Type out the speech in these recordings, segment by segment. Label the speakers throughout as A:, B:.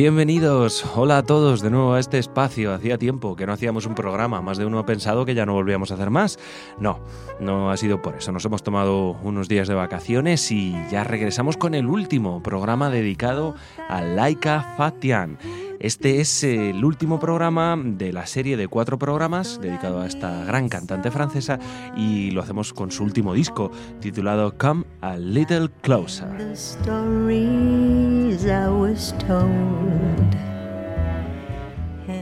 A: Bienvenidos, hola a todos de nuevo a este espacio. Hacía tiempo que no hacíamos un programa, más de uno ha pensado que ya no volvíamos a hacer más. No, no ha sido por eso. Nos hemos tomado unos días de vacaciones y ya regresamos con el último programa dedicado a Laika Fatian. Este es el último programa de la serie de cuatro programas dedicado a esta gran cantante francesa y lo hacemos con su último disco titulado Come a Little Closer.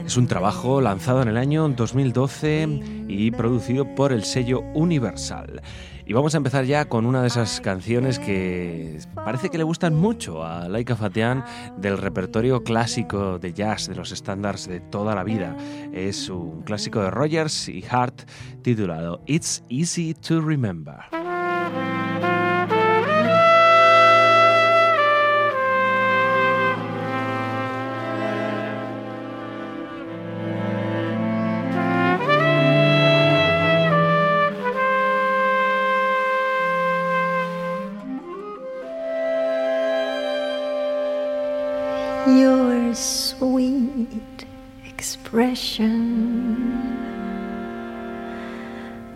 A: Es un trabajo lanzado en el año 2012 y producido por el sello Universal. Y vamos a empezar ya con una de esas canciones que parece que le gustan mucho a Laika Fatian del repertorio clásico de jazz, de los estándares de toda la vida. Es un clásico de Rogers y Hart titulado It's Easy to Remember.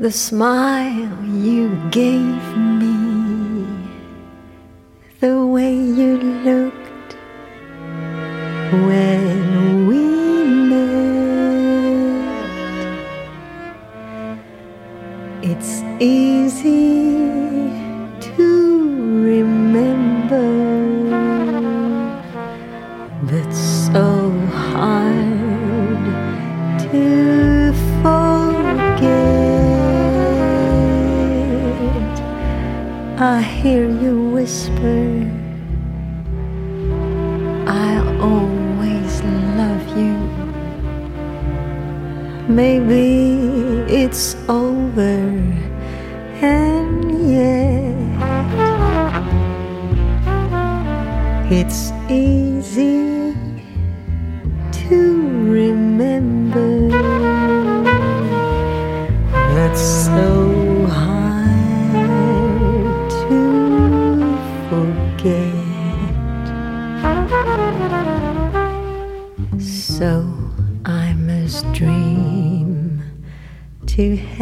B: The smile you gave me, the way you looked when Maybe it's over, and yet it's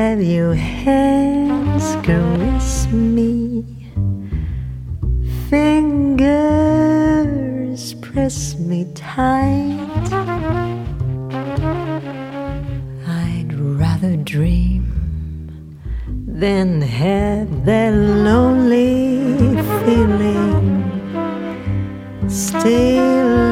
B: have your hands caress me, fingers press me tight. I'd rather dream than have that lonely feeling stealing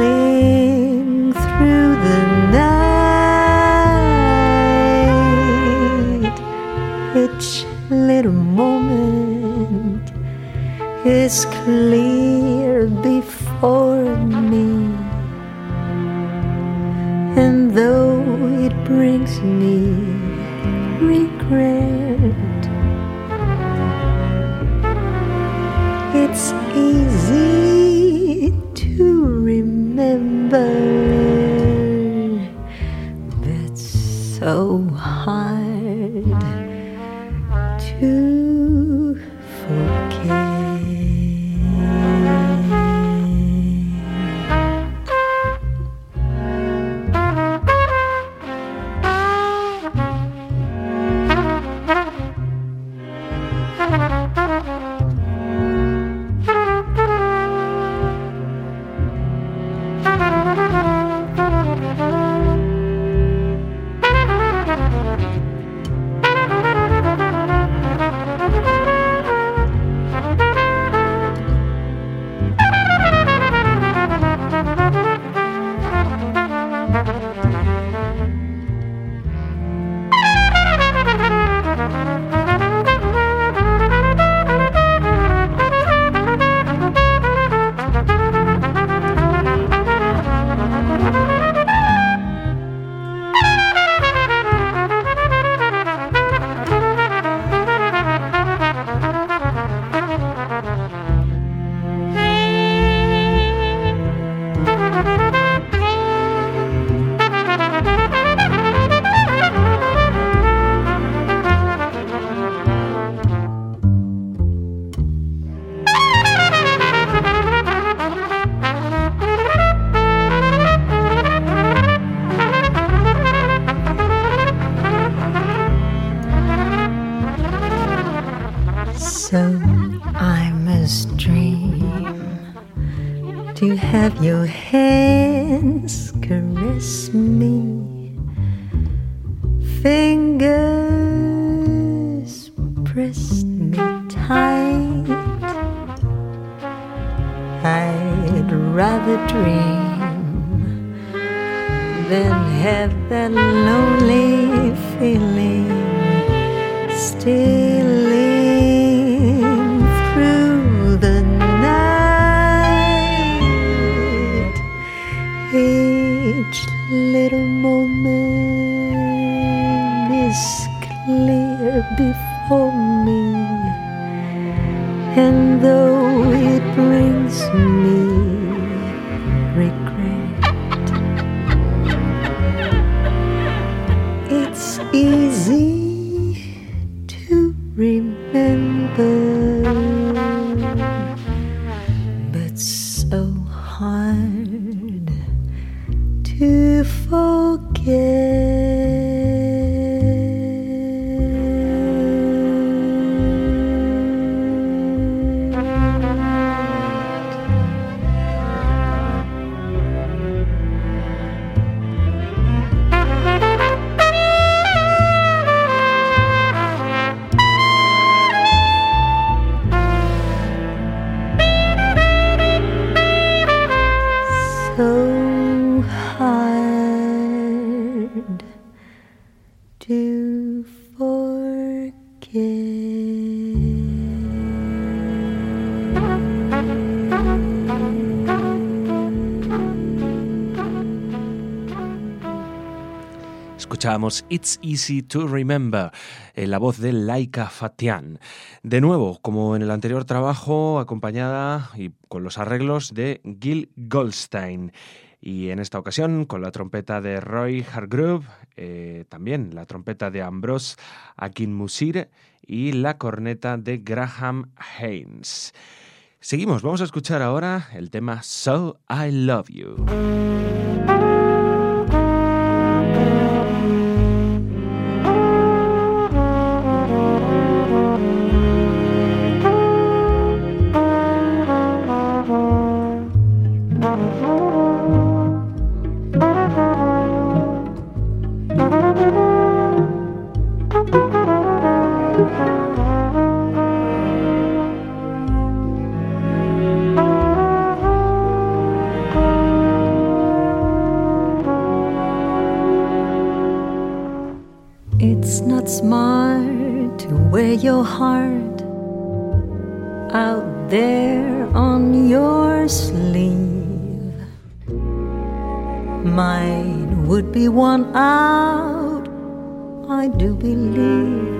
B: is clear before me, and though it brings me regret, it's easy Have your hands caress me, fingers press me tight. I'd rather dream than have that lonely feeling stealing
A: Escuchábamos It's Easy to Remember, en la voz de Laika Fatian. De nuevo, como en el anterior trabajo, acompañada y con los arreglos de Gil Goldstein. Y en esta ocasión con la trompeta de Roy Hargrove, eh, también la trompeta de Ambrose Akinmusire y la corneta de Graham Haynes. Seguimos, vamos a escuchar ahora el tema So I Love You.
B: It's not smart to wear your heart out there on your sleeve. Mine would be one out, I do believe.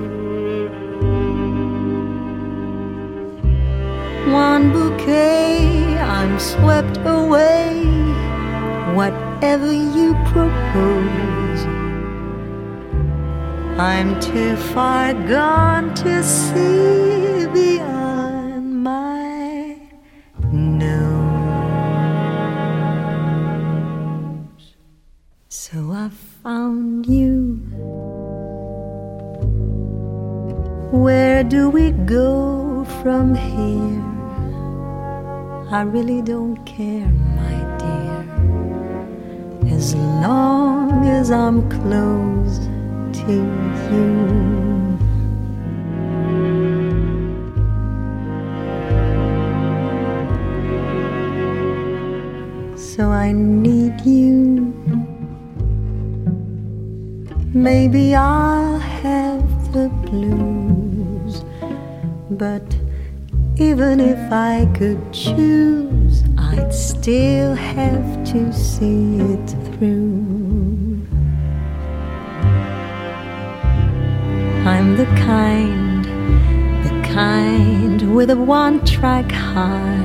B: One bouquet, I'm swept away. Whatever you propose. I'm too far gone to see beyond my nose. So I found you. Where do we go from here? I really don't care, my dear, as long as I'm close to you. So I need you. Maybe I'll have the blues, but even if I could choose, I'd still have to see it through. I'm the kind, the kind with a one track heart.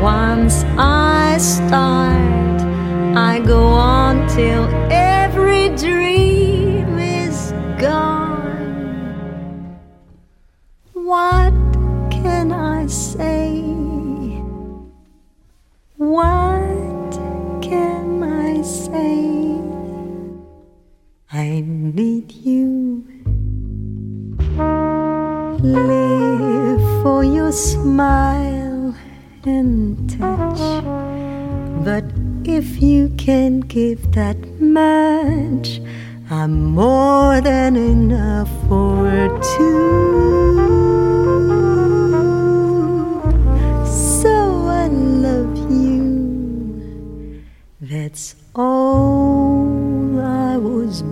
B: Once I start, I go on till every dream is gone. I need you. Live for your smile and touch. But if you can give that much, I'm more than enough for two. So I love you. That's all I was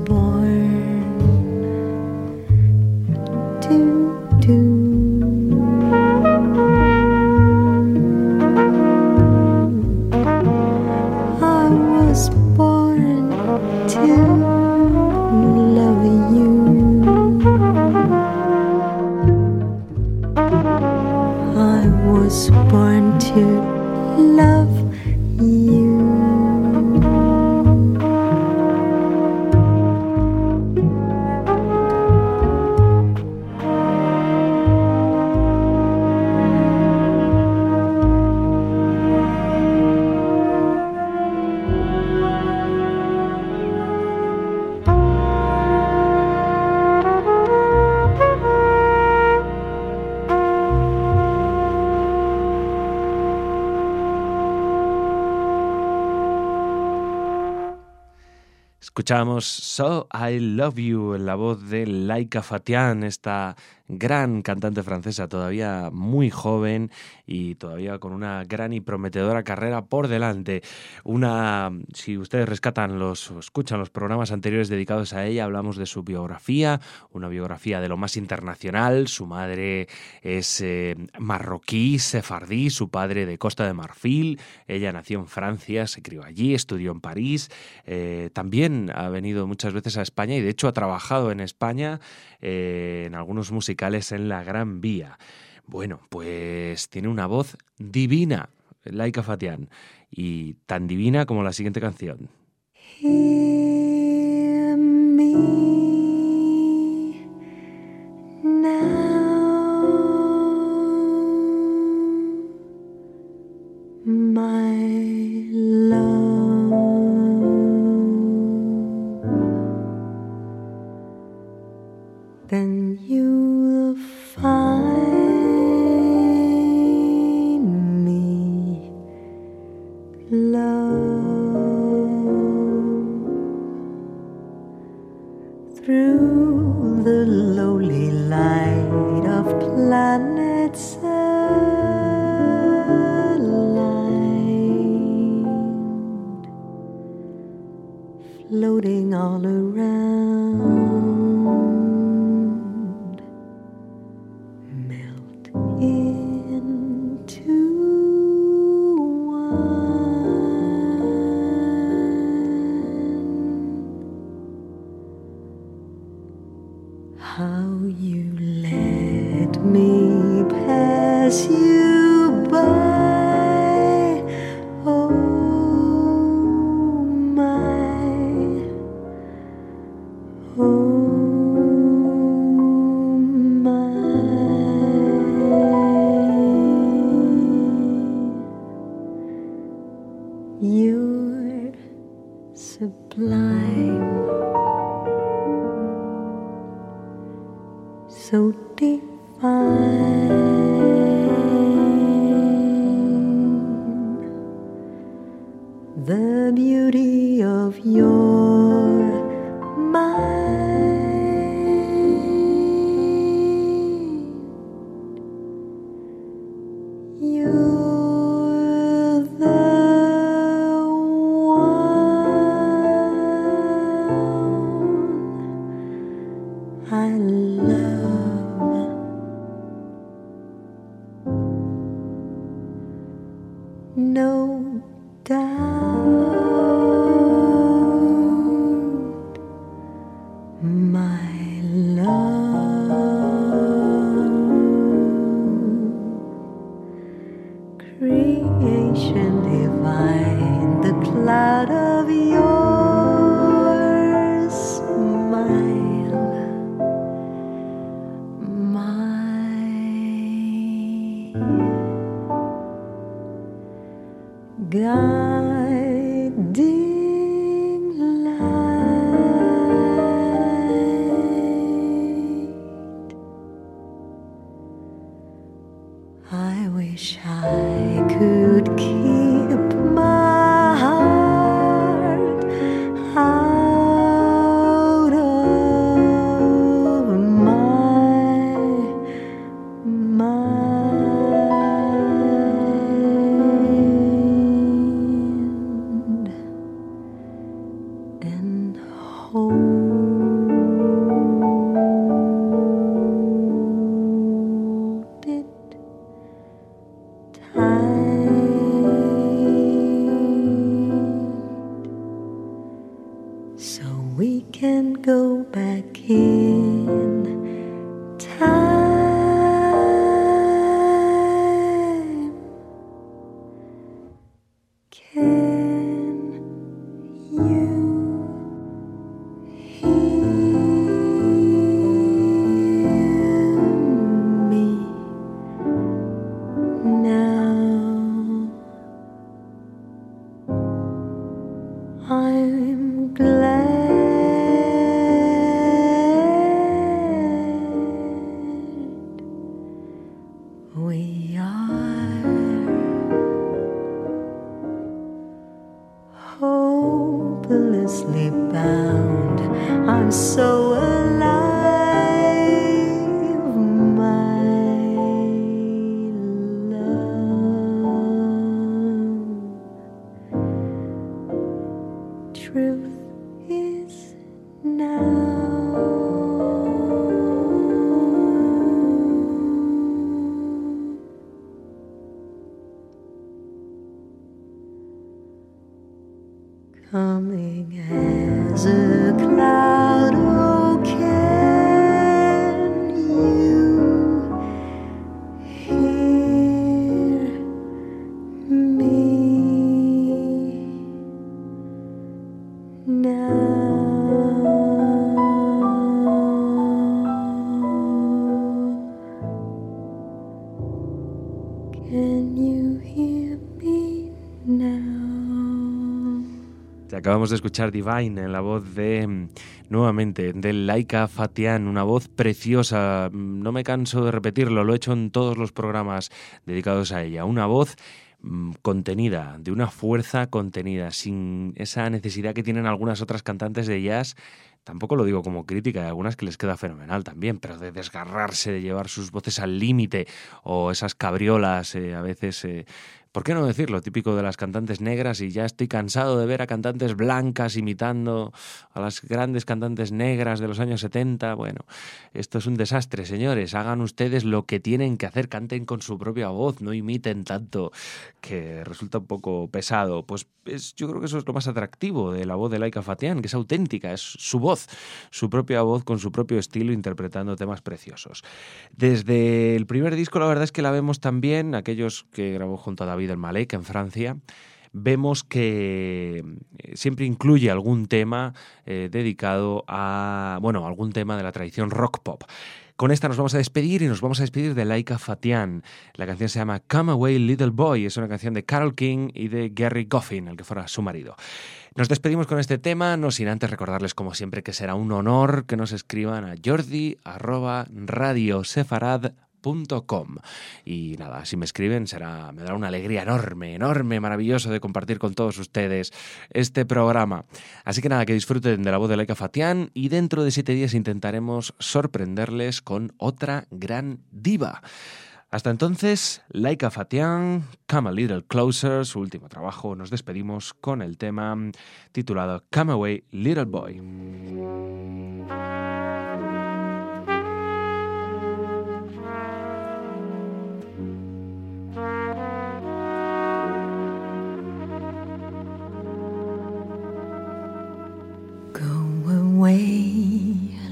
A: Escuchamos So I Love You en la voz de Laika Fatian, esta gran cantante francesa, todavía muy joven y todavía con una gran y prometedora carrera por delante. Una, si ustedes rescatan los escuchan los programas anteriores dedicados a ella, hablamos de su biografía, una biografía de lo más internacional. Su madre es eh, marroquí, sefardí, su padre de Costa de Marfil. Ella nació en Francia, se crió allí, estudió en París. Eh, también ha venido muchas veces a España y de hecho ha trabajado en España eh, en algunos musicales en la Gran Vía. Bueno, pues tiene una voz divina, Laika Fatian, y tan divina como la siguiente canción.
B: Floating all around, You're sublime, so divine. No kiss. truth.
A: Acabamos de escuchar Divine en la voz de, mm, nuevamente, de Laika Fatian, una voz preciosa. Mm, no me canso de repetirlo, lo he hecho en todos los programas dedicados a ella. Una voz mm, contenida, de una fuerza contenida, sin esa necesidad que tienen algunas otras cantantes de jazz. Tampoco lo digo como crítica, hay algunas que les queda fenomenal también, pero de desgarrarse, de llevar sus voces al límite o esas cabriolas eh, a veces eh, ¿Por qué no decirlo? Típico de las cantantes negras y ya estoy cansado de ver a cantantes blancas imitando a las grandes cantantes negras de los años 70. Bueno, esto es un desastre, señores. Hagan ustedes lo que tienen que hacer, canten con su propia voz, no imiten tanto, que resulta un poco pesado. Pues yo creo que eso es lo más atractivo de la voz de Laika Fatian, que es auténtica, es su voz, su propia voz con su propio estilo interpretando temas preciosos. Desde el primer disco la verdad es que la vemos también, aquellos que grabó junto a David Malek en Francia, vemos que eh, siempre incluye algún tema eh, dedicado a, bueno, algún tema de la tradición rock pop. Con esta nos vamos a despedir y nos vamos a despedir de Laika Fatian. La canción se llama Come Away Little Boy, es una canción de Carol King y de Gary Goffin, el que fuera su marido. Nos despedimos con este tema, no sin antes recordarles como siempre que será un honor que nos escriban a jordi y nada, si me escriben será, me dará una alegría enorme, enorme, maravilloso de compartir con todos ustedes este programa. Así que nada, que disfruten de la voz de Laika Fatian y dentro de siete días intentaremos sorprenderles con otra gran diva. Hasta entonces, Laika Fatian, Come a Little Closer, su último trabajo, nos despedimos con el tema titulado Come Away Little Boy.
B: Away,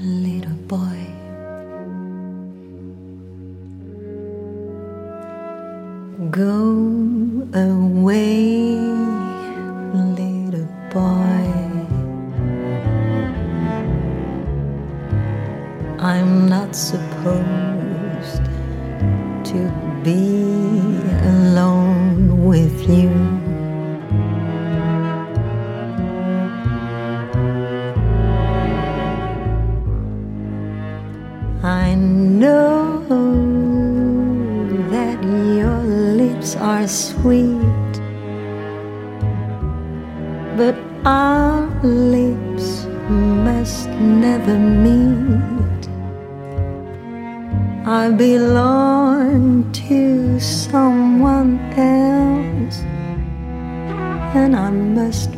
B: little boy. Go away, little boy. I'm not supposed belong to someone else, and I must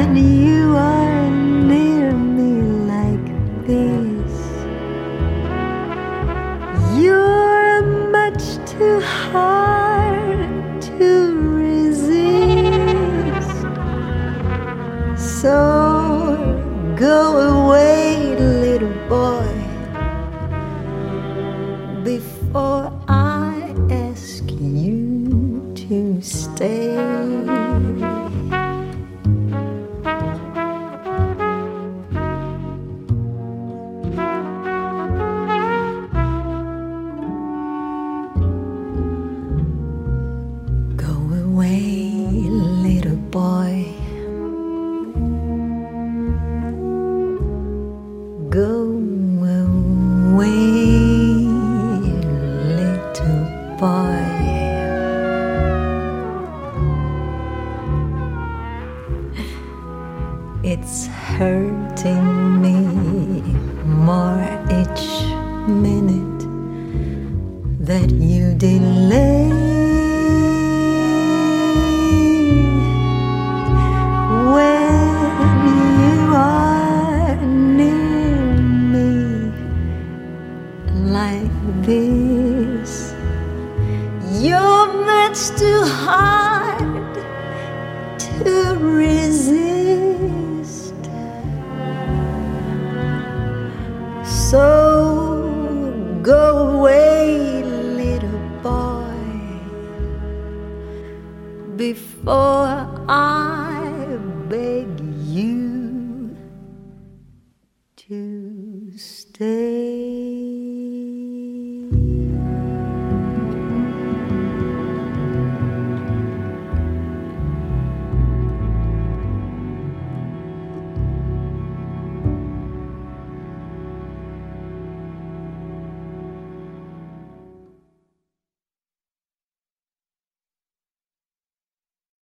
B: And you are near me like this. You're much too hard to resist. So to resist. So